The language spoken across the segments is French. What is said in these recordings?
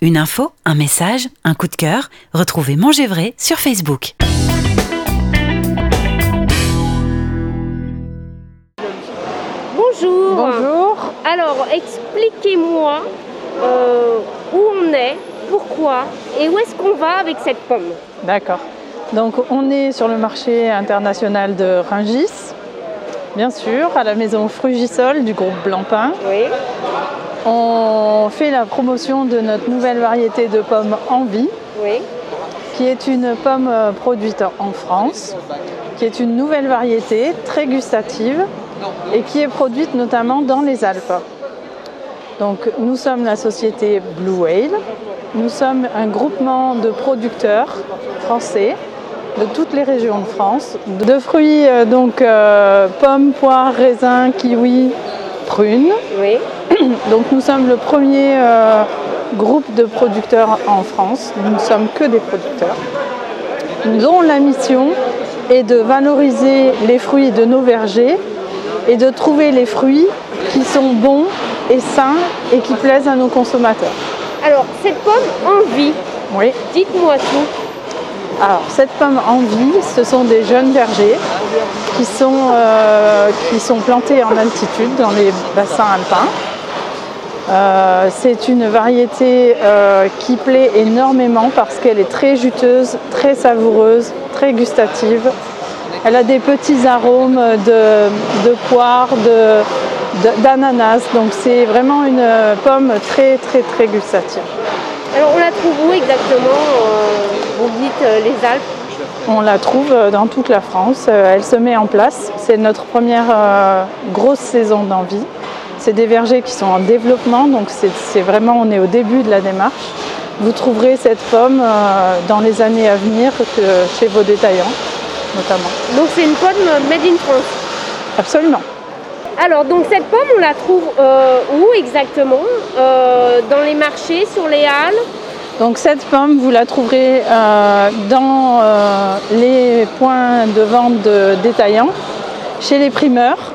Une info, un message, un coup de cœur, retrouvez Manger Vrai sur Facebook. Bonjour. Bonjour. Alors, expliquez-moi euh, où on est, pourquoi et où est-ce qu'on va avec cette pomme? D'accord. Donc on est sur le marché international de Rungis, bien sûr, à la maison Frugisol du groupe Blancpain. Oui. On fait la promotion de notre nouvelle variété de pommes Envie, Oui. qui est une pomme euh, produite en France, qui est une nouvelle variété très gustative et qui est produite notamment dans les Alpes. Donc nous sommes la société Blue Whale. Nous sommes un groupement de producteurs français de toutes les régions de France, de fruits euh, donc euh, pommes, poires, raisins, kiwis, prunes. Oui. Donc nous sommes le premier euh, groupe de producteurs en France. Nous ne sommes que des producteurs. Dont la mission est de valoriser les fruits de nos vergers et de trouver les fruits qui sont bons et sains et qui plaisent à nos consommateurs. Alors, cette pomme en vie, Oui. dites-moi tout. Alors cette pomme en vie, ce sont des jeunes vergers qui sont, euh, qui sont plantés en altitude dans les bassins alpins. Euh, c'est une variété euh, qui plaît énormément parce qu'elle est très juteuse, très savoureuse, très gustative. Elle a des petits arômes de, de poire, de- de- d'ananas, donc c'est vraiment une pomme très très très gustative. Alors, on la trouve où exactement euh, Vous dites les Alpes? On la trouve dans toute la France. Elle se met en place. C'est notre première grosse saison d'envie. C'est des vergers qui sont en développement, donc c'est vraiment, on est au début de la démarche. Vous trouverez cette pomme euh, dans les années à venir chez vos détaillants, notamment. Donc, c'est une pomme made in France. Absolument. Alors, donc, cette pomme, on la trouve euh, où exactement? Euh, Dans les marchés, sur les halles? Donc cette pomme, vous la trouverez euh, dans les points de vente de détaillants, chez les primeurs,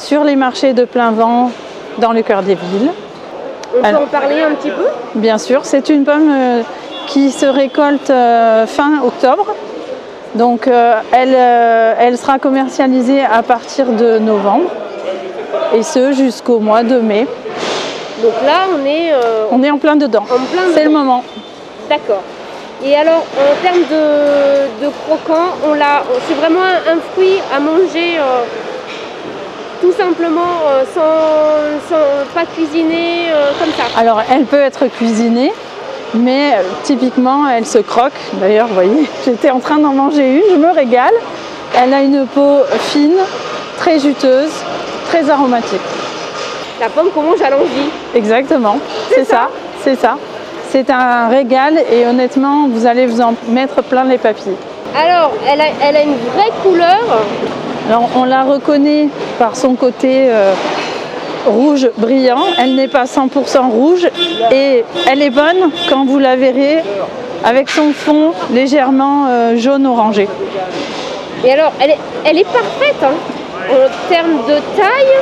sur les marchés de plein vent dans le cœur des villes. On peut Alors- en parler un petit peu? Bien sûr, c'est une pomme euh, qui se récolte euh, fin octobre. Donc euh, elle, elle sera commercialisée à partir de novembre et ce jusqu'au mois de mai. Donc là, on est On est en plein dedans. C'est le moment. D'accord. Et alors, en termes de, de croquant, on c'est vraiment un, un fruit à manger tout simplement euh, sans, sans- pas cuisiner euh, comme ça. Alors elle peut être cuisinée, mais euh, typiquement elle se croque. D'ailleurs, vous voyez, j'étais en train d'en manger une, je me régale. Elle a une peau fine, très juteuse, très aromatique. La pomme qu'on mange à l'envie. Exactement, c'est ça, c'est ça. C'est un régal et honnêtement, vous allez vous en mettre plein les papilles. Alors, elle a, elle a une vraie couleur. Alors on la reconnaît par son côté euh, rouge brillant. Elle n'est pas 100% rouge et elle est bonne quand vous la verrez avec son fond légèrement euh, jaune orangé. Et alors, elle est, elle est parfaite hein. en termes de taille.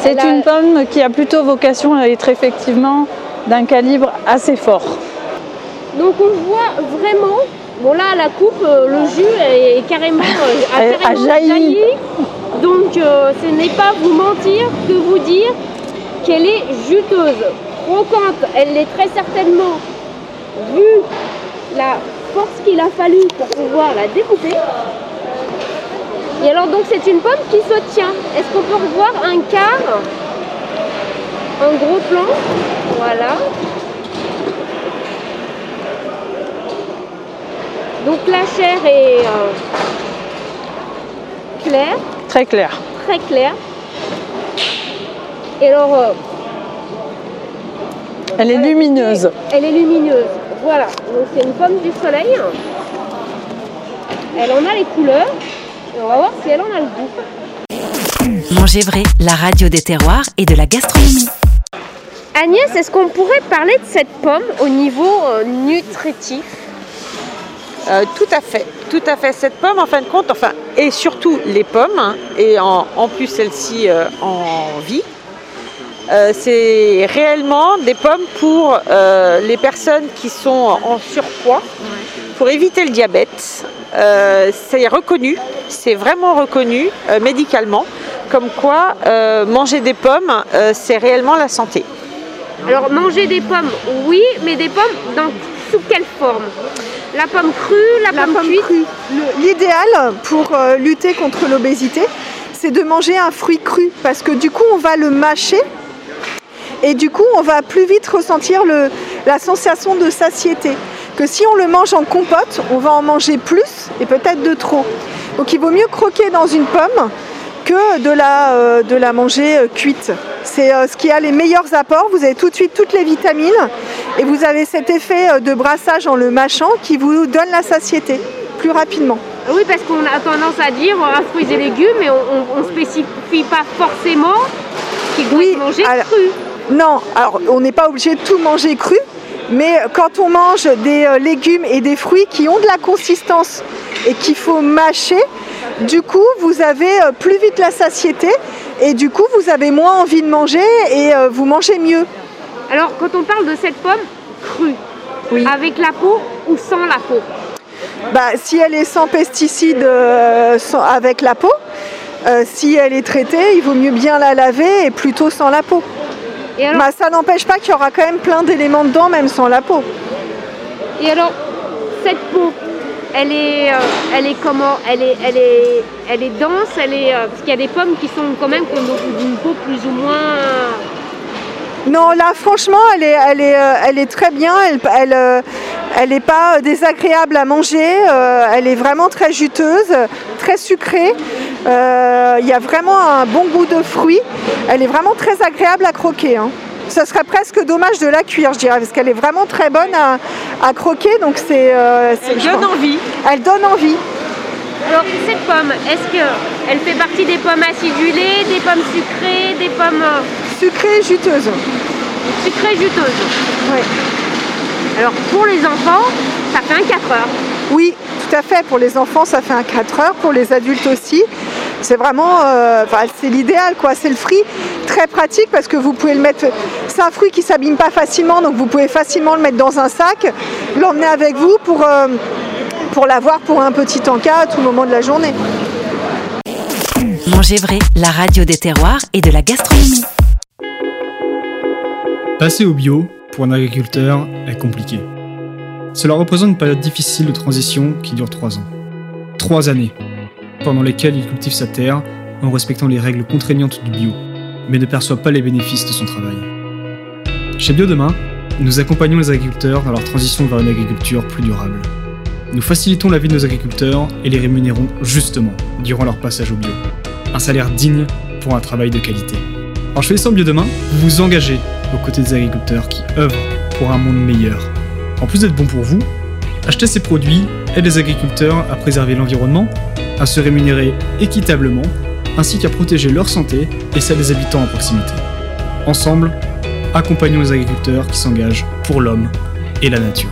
C'est a- une pomme qui a plutôt vocation à être effectivement d'un calibre assez fort. Donc on voit vraiment. Bon là, à la coupe, euh, le jus est, carrément, euh, a carrément jailli. Donc euh, ce n'est pas vous mentir que vous dire qu'elle est juteuse, croquante. Elle l'est très certainement vu la force qu'il a fallu pour pouvoir la découper. Et alors donc c'est une pomme qui se tient. Est-ce qu'on peut revoir un quart? Un gros plan? Voilà. Donc la chair est euh, claire, Très clair. très claire. Et alors, euh, Elle est lumineuse. elle est lumineuse. Voilà, donc c'est une pomme du soleil. Elle en a les couleurs. Et on va voir si elle en a le goût. Manger Vrai, la radio des terroirs et de la gastronomie. Agnès, est-ce qu'on pourrait parler de cette pomme au niveau euh, nutritif? Euh, tout à fait, tout à fait. Cette pomme, en fin de compte, enfin, et surtout les pommes, hein, et en, plus celle-ci euh, en vie, Euh, c'est réellement des pommes pour les personnes qui sont en surpoids, pour éviter le diabète. C'est reconnu, c'est vraiment reconnu médicalement, comme quoi manger des pommes, c'est réellement la santé. Alors manger des pommes, oui, mais des pommes dans, sous quelle forme? La pomme crue, la, pomme, cuite L'idéal pour lutter contre l'obésité, c'est de manger un fruit cru parce que du coup on va le mâcher et du coup, on va plus vite ressentir la sensation de satiété. Que si on le mange en compote, on va en manger plus et peut-être de trop. Donc il vaut mieux croquer dans une pomme que de la, euh, de la manger euh, cuite. C'est euh, ce qui a les meilleurs apports. Vous avez tout de suite toutes les vitamines et vous avez cet effet de brassage en le mâchant qui vous donne la satiété plus rapidement. Oui, parce qu'on a tendance à dire un fruits et légumes, mais on ne spécifie pas forcément qu'il doit oui, manger cru. Non, alors on n'est pas obligé de tout manger cru, mais quand on mange des euh, légumes et des fruits qui ont de la consistance et qu'il faut mâcher, du coup vous avez euh, plus vite la satiété et du coup vous avez moins envie de manger et euh, vous mangez mieux. Alors quand on parle de cette pomme crue, avec la peau ou sans la peau bah, Si elle est sans pesticides avec la peau, si elle est traitée, il vaut mieux bien la laver et plutôt sans la peau. Bah, ça n'empêche pas qu'il y aura quand même plein d'éléments dedans, même sans la peau. Et alors, cette peau, elle est, euh, elle est comment? Elle est, elle, est, elle est dense, elle est, euh, parce qu'il y a des pommes qui sont quand même d'une peau plus ou moins... Non, là, franchement, elle est, elle est, euh, elle est très bien. Elle, elle, elle n'est pas désagréable à manger. elle est vraiment très juteuse, très sucrée. Il y a vraiment un bon goût de fruits. Elle est vraiment très agréable à croquer. Hein. Ce serait presque dommage de la cuire, je dirais, parce qu'elle est vraiment très bonne à, croquer. Donc c'est. Euh, elle donne envie. Elle donne envie. Alors cette pomme, est-ce qu'elle fait partie des pommes acidulées, des pommes sucrées, des pommes... Sucrées juteuses. Sucrées juteuses. Oui. Alors pour les enfants, ça fait un 4 heures. Oui, tout à fait. Pour les enfants, ça fait un 4 heures. Pour les adultes aussi. C'est vraiment, euh, c'est l'idéal quoi. C'est le fruit très pratique parce que vous pouvez le mettre. C'est un fruit qui s'abîme pas facilement, donc vous pouvez facilement le mettre dans un sac, l'emmener avec vous pour, euh, pour l'avoir pour un petit encas à tout moment de la journée. Manger vrai, la radio des terroirs et de la gastronomie. Passer au bio pour un agriculteur est compliqué. Cela représente une période difficile de transition qui dure trois ans. Trois années pendant lesquelles il cultive sa terre en respectant les règles contraignantes du bio, mais ne perçoit pas les bénéfices de son travail. Chez Bio Demain, nous accompagnons les agriculteurs dans leur transition vers une agriculture plus durable. Nous facilitons la vie de nos agriculteurs et les rémunérons justement durant leur passage au bio. Un salaire digne pour un travail de qualité. En choisissant Bio Demain, vous vous engagez aux côtés des agriculteurs qui œuvrent pour un monde meilleur. En plus d'être bon pour vous, acheter ces produits aide les agriculteurs à préserver l'environnement à se rémunérer équitablement, ainsi qu'à protéger leur santé et celle des habitants en proximité. Ensemble, accompagnons les agriculteurs qui s'engagent pour l'homme et la nature.